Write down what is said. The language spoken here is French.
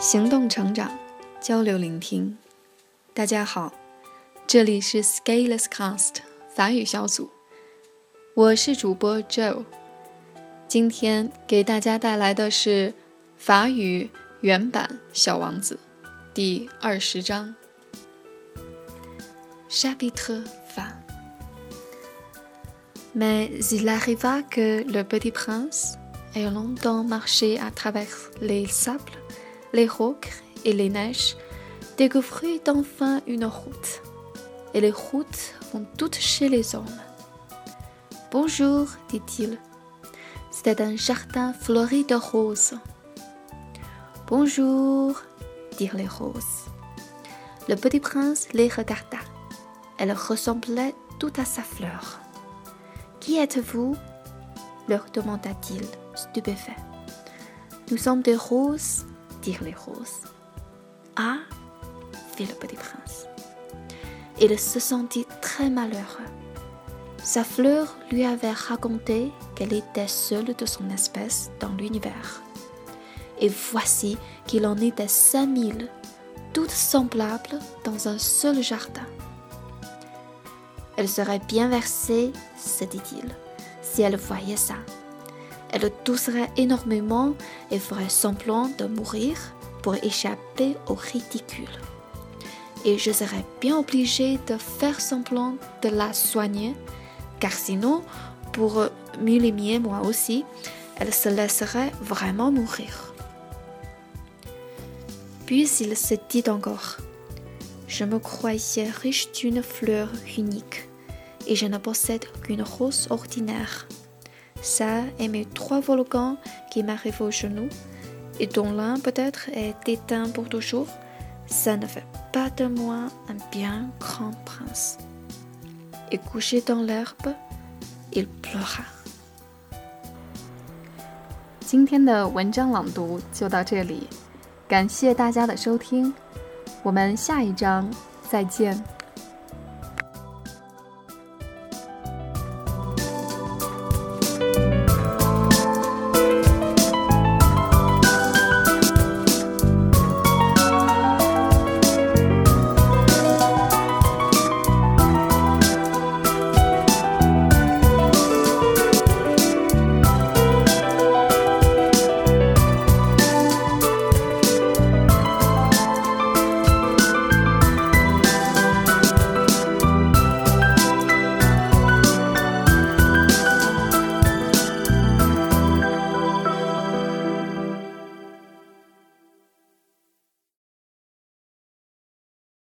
行动成长，交流聆听。大家好，这里是 Scaleless Cast 法语小组，我是主播 Joe。今天给大家带来的是法语原版《小王子》第二十章。Chapitre vingt. Mais il arriva que le petit prince, ayant longtemps marché à travers les sables, les rocs et les neiges, découvrit enfin une route. Et les routes vont toutes chez les hommes. Bonjour, dit-il. C'était un jardin fleuri de roses. Bonjour, dirent les roses. Le petit prince les regarda. Elles ressemblaient toutes à sa fleur. Qui êtes-vous? leur demanda-t-il, stupéfait. Nous sommes des roses, les roses. Ah, fit le petit prince. Il se sentit très malheureux. Sa fleur lui avait raconté qu'elle était seule de son espèce dans l'univers. Et voici qu'il en était cinq mille, toutes semblables dans un seul jardin. Elle serait bien versée, se dit-il, si elle voyait ça. Elle tousserait énormément et ferait semblant de mourir pour échapper au ridicule. Et je serais bien obligé de faire semblant de la soigner, car sinon, pour m'humilier moi aussi, elle se laisserait vraiment mourir. Puis il se dit encore, je me croyais riche d'une fleur unique, et je ne possède qu'une rose ordinaire Ça et mes trois volcans qui m'arrivent aux genoux, et dont l'un peut-être est éteint pour toujours, ça ne fait pas de moi un bien grand prince. Et couché dans l'herbe, il pleura. 今天的文章朗读就到这里，感谢大家的收听，我们下一章再见。